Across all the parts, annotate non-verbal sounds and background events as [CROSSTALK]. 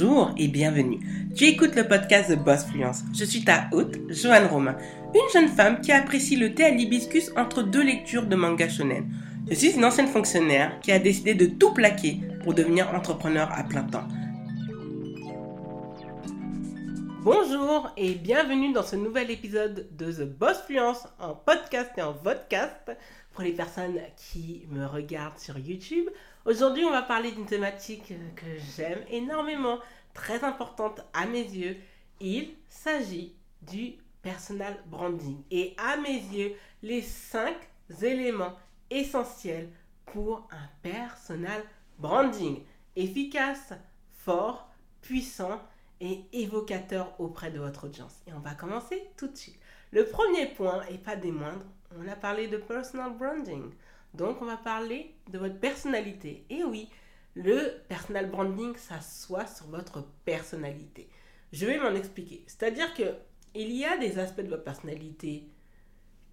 Bonjour et bienvenue. Tu écoutes le podcast de Boss Fluence. Je suis ta hôte, Joanne Romain, une jeune femme qui apprécie le thé à l'hibiscus entre deux lectures de manga shonen. Je suis une ancienne fonctionnaire qui a décidé de tout plaquer pour devenir entrepreneur à plein temps. Bonjour et bienvenue dans ce nouvel épisode de The Boss Fluence en podcast et en vodcast pour les personnes qui me regardent sur YouTube. Aujourd'hui, on va parler d'une thématique que j'aime énormément, très importante à mes yeux. Il s'agit du personal branding. Et à mes yeux, les cinq éléments essentiels pour un personal branding efficace, fort, puissant et évocateur auprès de votre audience. Et on va commencer tout de suite. Le premier point, et pas des moindres, on a parlé de personal branding. Donc on va parler de votre personnalité. Et oui, le personal branding s'assoit sur votre personnalité. Je vais m'en expliquer. C'est-à-dire que il y a des aspects de votre personnalité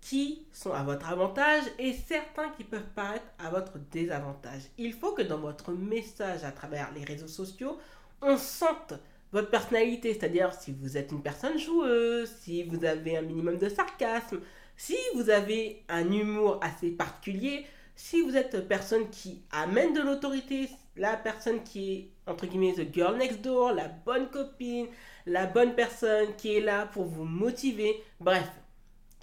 qui sont à votre avantage et certains qui peuvent paraître à votre désavantage. Il faut que dans votre message à travers les réseaux sociaux, on sente votre personnalité, c'est-à-dire si vous êtes une personne joueuse, si vous avez un minimum de sarcasme, si vous avez un humour assez particulier, si vous êtes personne qui amène de l'autorité, la personne qui est entre guillemets the girl next door, la bonne copine, la bonne personne qui est là pour vous motiver, bref,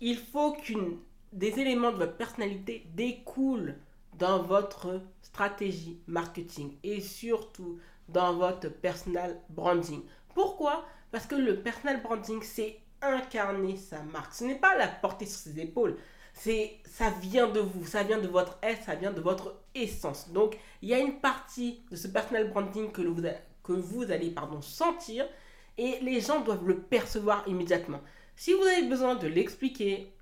il faut qu'une des éléments de votre personnalité découlent dans votre stratégie marketing. Et surtout dans votre personal branding. Pourquoi? Parce que le personal branding, c'est incarner sa marque. Ce n'est pas la porter sur ses épaules. C'est ça vient de vous, ça vient de votre être, ça vient de votre essence. Donc, il y a une partie de ce personal branding que vous, allez pardon, sentir et les gens doivent le percevoir immédiatement. Si vous avez besoin de l'expliquer,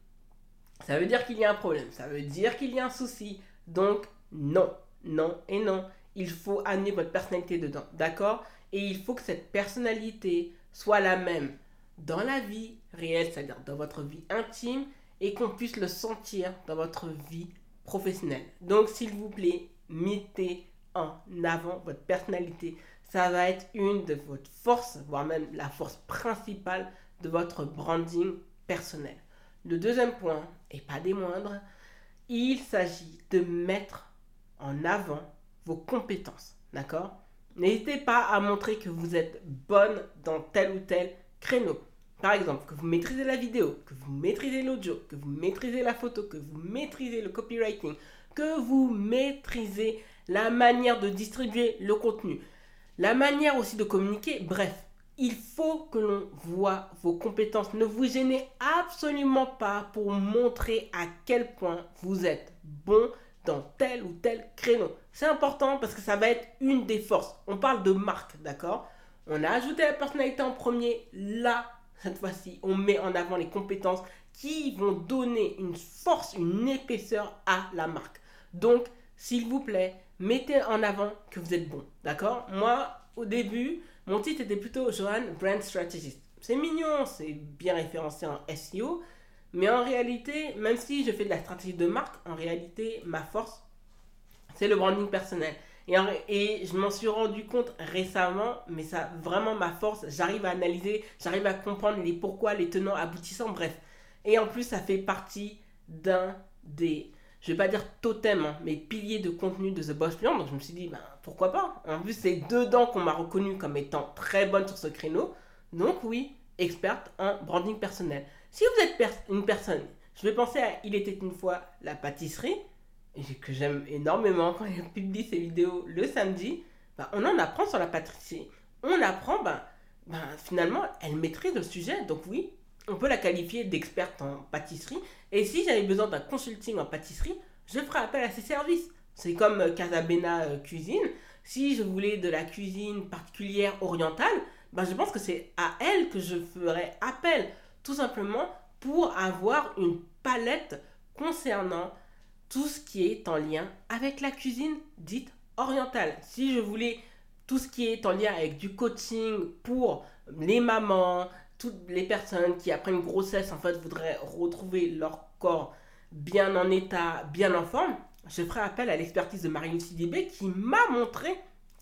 ça veut dire qu'il y a un problème, ça veut dire qu'il y a un souci. Donc, non, non et non. Il faut amener votre personnalité dedans, d'accord? Et il faut que cette personnalité soit la même dans la vie réelle, c'est-à-dire dans votre vie intime, et qu'on puisse le sentir dans votre vie professionnelle. Donc, s'il vous plaît, mettez en avant votre personnalité. Ça va être une de vos forces, voire même la force principale de votre branding personnel. Le deuxième point, et pas des moindres, il s'agit de mettre en avant vos compétences. D'accord? N'hésitez pas à montrer que vous êtes bonne dans tel ou tel créneau. Par exemple, que vous maîtrisez la vidéo, que vous maîtrisez l'audio, que vous maîtrisez la photo, que vous maîtrisez le copywriting, que vous maîtrisez la manière de distribuer le contenu, la manière aussi de communiquer, bref, il faut que l'on voit vos compétences. Ne vous gênez absolument pas pour montrer à quel point vous êtes bon dans tel ou tel créneau. C'est important parce que ça va être une des forces. On parle de marque, d'accord? On a ajouté la personnalité en premier. Là, cette fois-ci, on met en avant les compétences qui vont donner une force, une épaisseur à la marque. Donc, s'il vous plaît, mettez en avant que vous êtes bon. D'accord? Moi, au début, mon titre était plutôt Johan Brand Strategist. C'est mignon, c'est bien référencé en SEO. Mais en réalité, même si je fais de la stratégie de marque, en réalité, ma force, c'est le branding personnel. Et, je m'en suis rendu compte récemment, mais ça vraiment ma force. J'arrive à analyser, j'arrive à comprendre les pourquoi, les tenants, aboutissants, bref. Et en plus, ça fait partie d'un des, je vais pas dire totem, hein, mais piliers de contenu de The Boss Plan. Donc je me suis dit, ben, pourquoi pas? En plus, c'est dedans qu'on m'a reconnu comme étant très bonne sur ce créneau. Donc oui, experte en branding personnel. Si vous êtes une personne, je vais penser à Il était une fois la pâtisserie que j'aime énormément quand il publie ses vidéos le samedi, bah, on en apprend sur la pâtisserie. On apprend, bah, bah, finalement, elle maîtrise le sujet. Donc oui, on peut la qualifier d'experte en pâtisserie. Et si j'avais besoin d'un consulting en pâtisserie, je ferai appel à ses services. C'est comme euh, Casabena euh, Cuisine. Si je voulais de la cuisine particulière orientale, bah, je pense que c'est à elle que je ferais appel. Tout simplement pour avoir une palette concernant tout ce qui est en lien avec la cuisine dite orientale. Si je voulais tout ce qui est en lien avec du coaching pour les mamans, toutes les personnes qui après une grossesse en fait voudraient retrouver leur corps bien en état, bien en forme, je ferai appel à l'expertise de Marie-Lucie qui m'a montré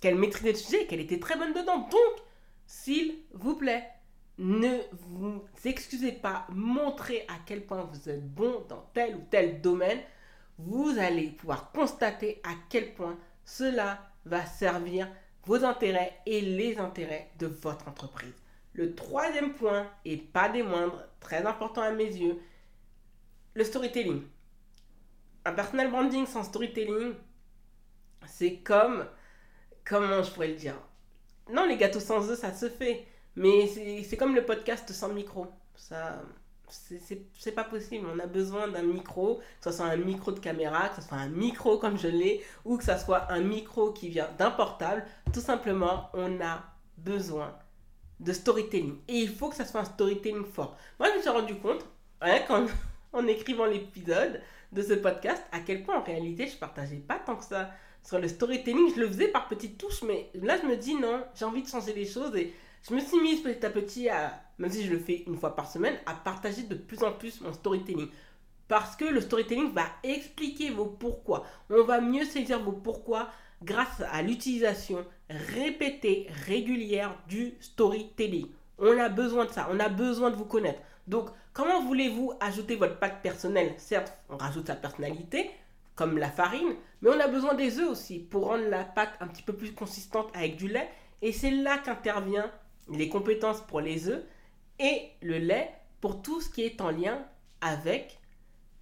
qu'elle maîtrisait le sujet et qu'elle était très bonne dedans. Donc, s'il vous plaît, ne vous excusez pas, montrez à quel point vous êtes bon dans tel ou tel domaine. Vous allez pouvoir constater à quel point cela va servir vos intérêts et les intérêts de votre entreprise. Le troisième point, et pas des moindres, très important à mes yeux, le storytelling. Un personal branding sans storytelling, c'est comme, comment je pourrais le dire? Non, les gâteaux sans œufs, ça se fait. Mais c'est comme le podcast sans micro. Ça, c'est pas possible. On a besoin d'un micro, que ce soit un micro de caméra, que ce soit un micro comme je l'ai, ou que ce soit un micro qui vient d'un portable. Tout simplement, on a besoin de storytelling. Et il faut que ça soit un storytelling fort. Moi, je me suis rendu compte, hein, [LAUGHS] en écrivant l'épisode de ce podcast, à quel point en réalité, je partageais pas tant que ça sur le storytelling. Je le faisais par petites touches, mais là, je me dis non, j'ai envie de changer les choses et je me suis mise petit à petit à, même si je le fais une fois par semaine, à partager de plus en plus mon storytelling. Parce que le storytelling va expliquer vos pourquoi. On va mieux saisir vos pourquoi grâce à l'utilisation répétée, régulière du storytelling. On a besoin de ça, on a besoin de vous connaître. Donc, comment voulez-vous ajouter votre pâte personnelle Certes, on rajoute sa personnalité, comme la farine, mais on a besoin des œufs aussi pour rendre la pâte un petit peu plus consistante avec du lait. Et c'est là qu'intervient les compétences pour les œufs et le lait pour tout ce qui est en lien avec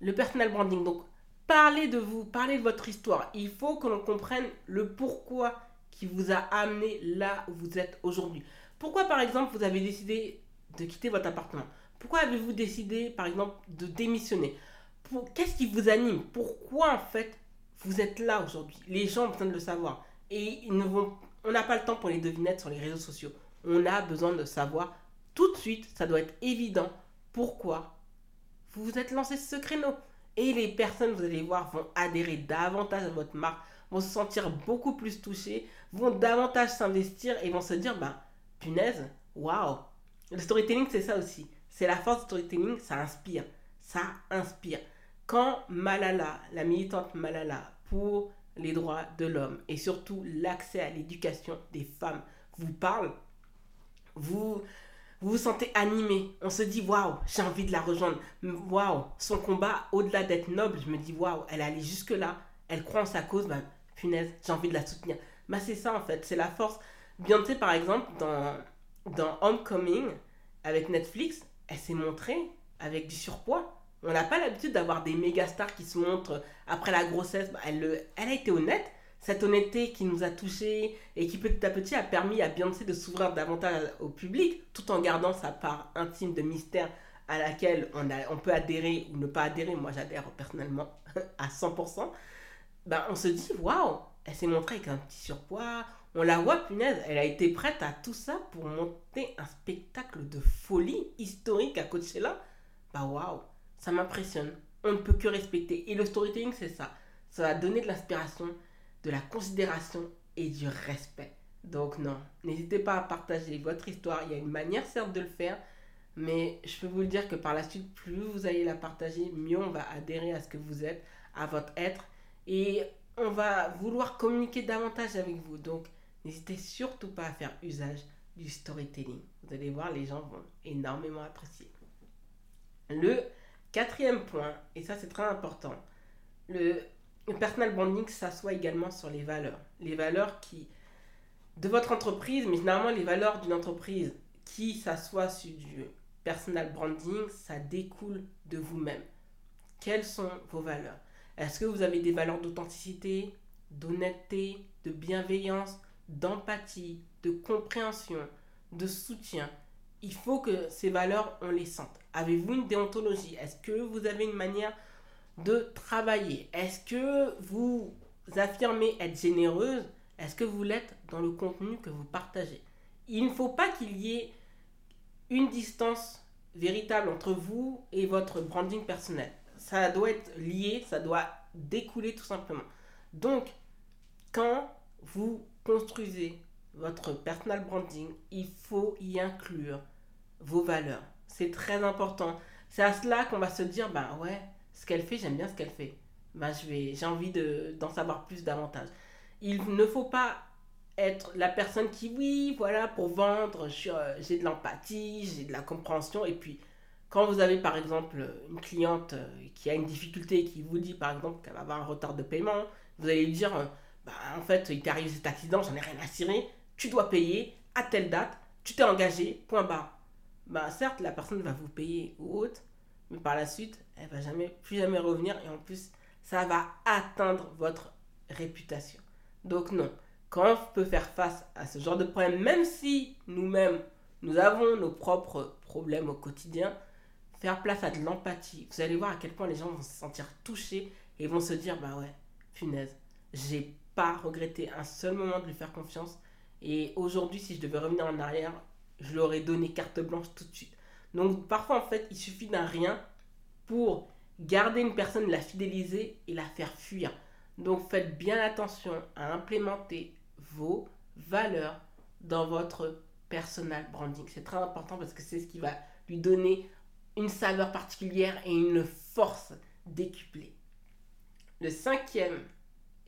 le personal branding. Donc, parlez de vous, parlez de votre histoire. Il faut que l'on comprenne le pourquoi qui vous a amené là où vous êtes aujourd'hui. Pourquoi, par exemple, vous avez décidé de quitter votre appartement? Pourquoi avez-vous décidé, par exemple, de démissionner? Qu'est-ce qui vous anime? Pourquoi, en fait, vous êtes là aujourd'hui? Les gens ont besoin de le savoir. Et ils ne vont... on n'a pas le temps pour les devinettes sur les réseaux sociaux on a besoin de savoir tout de suite, ça doit être évident pourquoi vous vous êtes lancé ce créneau. Et les personnes, vous allez voir, vont adhérer davantage à votre marque, vont se sentir beaucoup plus touchées, vont davantage s'investir et vont se dire, bah, punaise, waouh. Le storytelling, c'est ça aussi. C'est la force du storytelling, ça inspire. Ça inspire. Quand Malala, la militante Malala pour les droits de l'homme et surtout l'accès à l'éducation des femmes vous parle, vous, vous sentez animé. On se dit, waouh, j'ai envie de la rejoindre. Waouh, son combat, au-delà d'être noble, je me dis, waouh, elle est allée jusque-là. Elle croit en sa cause, ben, punaise, j'ai envie de la soutenir. Bah, c'est ça en fait, c'est la force. Beyoncé, par exemple, dans, dans Homecoming, avec Netflix, elle s'est montrée avec du surpoids. On n'a pas l'habitude d'avoir des méga stars qui se montrent après la grossesse. Bah, elle, elle a été honnête cette honnêteté qui nous a touchés et qui petit à petit a permis à Beyoncé de s'ouvrir davantage au public tout en gardant sa part intime de mystère à laquelle on, a, on peut adhérer ou ne pas adhérer. Moi, j'adhère personnellement [LAUGHS] à 100%. Ben, on se dit, waouh, elle s'est montrée avec un petit surpoids. On la voit, punaise, elle a été prête à tout ça pour monter un spectacle de folie historique à Coachella. Bah waouh, ça m'impressionne. On ne peut que respecter. Et le storytelling, c'est ça. Ça va donner de l'inspiration, de la considération et du respect. Donc non, n'hésitez pas à partager votre histoire. Il y a une manière certes de le faire, mais je peux vous le dire que par la suite, plus vous allez la partager, mieux on va adhérer à ce que vous êtes, à votre être, et on va vouloir communiquer davantage avec vous. Donc n'hésitez surtout pas à faire usage du storytelling. Vous allez voir, les gens vont énormément apprécier. Le quatrième point, et ça c'est très important, le personal branding s'assoit également sur les valeurs. Les valeurs qui de votre entreprise, mais généralement les valeurs d'une entreprise qui s'assoit sur du personal branding, ça découle de vous-même. Quelles sont vos valeurs? Est-ce que vous avez des valeurs d'authenticité, d'honnêteté, de bienveillance, d'empathie, de compréhension, de soutien? Il faut que ces valeurs, on les sente. Avez-vous une déontologie? Est-ce que vous avez une manière de travailler? Est-ce que vous affirmez être généreuse? Est-ce que vous l'êtes dans le contenu que vous partagez? Il ne faut pas qu'il y ait une distance véritable entre vous et votre branding personnel. Ça doit être lié, ça doit découler tout simplement. Donc, quand vous construisez votre personal branding, il faut y inclure vos valeurs. C'est très important. C'est à cela qu'on va se dire, bah ouais, ce qu'elle fait, j'aime bien ce qu'elle fait. Bah, j'ai envie de, d'en savoir plus davantage. Il ne faut pas être la personne qui, oui, voilà, pour vendre, euh, j'ai de l'empathie, j'ai de la compréhension. Et puis, quand vous avez par exemple une cliente euh, qui a une difficulté, qui vous dit par exemple qu'elle va avoir un retard de paiement, vous allez lui dire, euh, bah, en fait, il t'est arrivé cet accident, j'en ai rien à cirer, tu dois payer à telle date, tu t'es engagé, point barre. Bah, certes, la personne va vous payer ou autre, mais par la suite, elle va jamais, plus jamais revenir et en plus, ça va atteindre votre réputation. Donc non, quand on peut faire face à ce genre de problème, même si nous-mêmes, nous avons nos propres problèmes au quotidien, faire place à de l'empathie, vous allez voir à quel point les gens vont se sentir touchés et vont se dire, bah ouais, punaise, j'ai pas regretté un seul moment de lui faire confiance. Et aujourd'hui, si je devais revenir en arrière, je leur ai donné carte blanche tout de suite. Donc parfois, en fait, il suffit d'un rien pour garder une personne, la fidéliser et la faire fuir. Donc faites bien attention à implémenter vos valeurs dans votre personal branding. C'est très important parce que c'est ce qui va lui donner une saveur particulière et une force décuplée. Le cinquième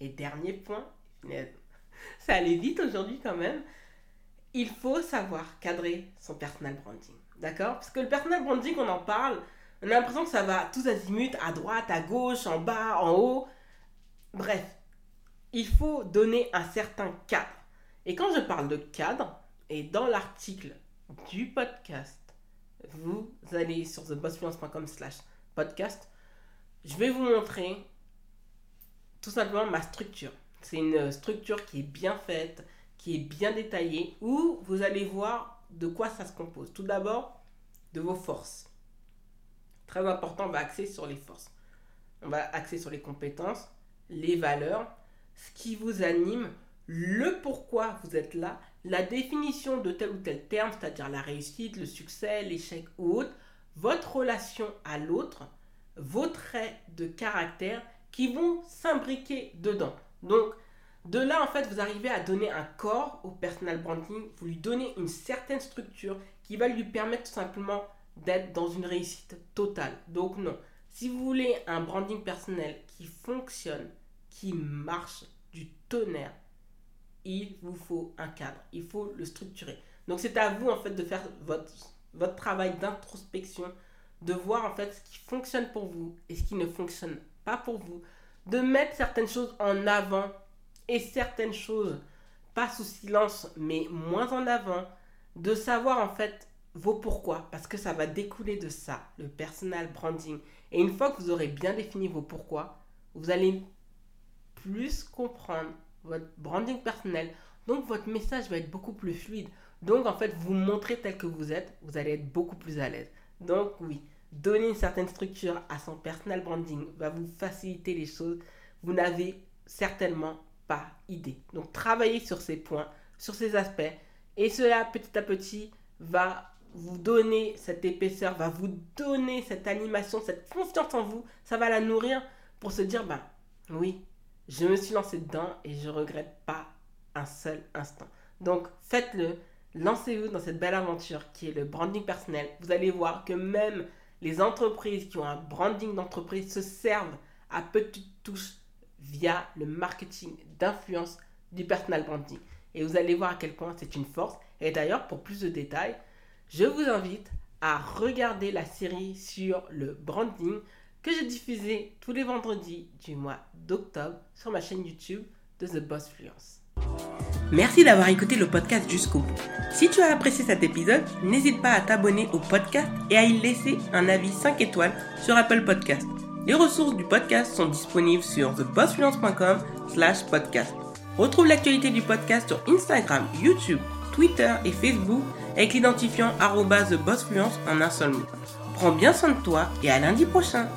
et dernier point, [LAUGHS] ça allait vite aujourd'hui quand même, il faut savoir cadrer son personal branding. D'accord? Parce que le personal branding, on en parle, on a l'impression que ça va tous azimuts, à droite, à gauche, en bas, en haut. Bref, il faut donner un certain cadre. Et quand je parle de cadre, et dans l'article du podcast, vous allez sur thebossfluence.com slash podcast, je vais vous montrer tout simplement ma structure. C'est une structure qui est bien faite, qui est bien détaillée, où vous allez voir de quoi ça se compose. Tout d'abord, de vos forces. Très important, on va axer sur les forces. On va axer sur les compétences, les valeurs, ce qui vous anime, le pourquoi vous êtes là, la définition de tel ou tel terme, c'est-à-dire la réussite, le succès, l'échec ou autre, votre relation à l'autre, vos traits de caractère qui vont s'imbriquer dedans. Donc, de là, en fait, vous arrivez à donner un corps au personal branding, vous lui donnez une certaine structure qui va lui permettre tout simplement d'être dans une réussite totale. Donc non, si vous voulez un branding personnel qui fonctionne, qui marche du tonnerre, il vous faut un cadre, il faut le structurer. Donc c'est à vous en fait de faire votre, votre travail d'introspection, de voir en fait ce qui fonctionne pour vous et ce qui ne fonctionne pas pour vous, de mettre certaines choses en avant et certaines choses pas sous silence mais moins en avant, de savoir en fait vos pourquoi, parce que ça va découler de ça, le personal branding. Et une fois que vous aurez bien défini vos pourquoi, vous allez plus comprendre votre branding personnel. Donc votre message va être beaucoup plus fluide. Donc en fait, vous montrez tel que vous êtes, vous allez être beaucoup plus à l'aise. Donc oui, donner une certaine structure à son personal branding va vous faciliter les choses. Vous n'avez certainement pas idée. Donc travaillez sur ces points, sur ces aspects. Et cela, petit à petit, va vous donner cette épaisseur, va vous donner cette animation, cette confiance en vous. Ça va la nourrir pour se dire, ben oui, je me suis lancé dedans et je regrette pas un seul instant. Donc faites-le, lancez-vous dans cette belle aventure qui est le branding personnel. Vous allez voir que même les entreprises qui ont un branding d'entreprise se servent à petites touches via le marketing d'influence du personal branding. Et vous allez voir à quel point c'est une force. Et d'ailleurs, pour plus de détails, je vous invite à regarder la série sur le branding que j'ai diffusée tous les vendredis du mois d'octobre sur ma chaîne YouTube de The Boss Fluence. Merci d'avoir écouté le podcast jusqu'au bout. Si tu as apprécié cet épisode, n'hésite pas à t'abonner au podcast et à y laisser un avis 5 étoiles sur Apple Podcast. Les ressources du podcast sont disponibles sur thebossfluence.com slash podcast. Retrouve l'actualité du podcast sur Instagram, YouTube, Twitter et Facebook avec l'identifiant TheBossFluence en un seul mot. Prends bien soin de toi et à lundi prochain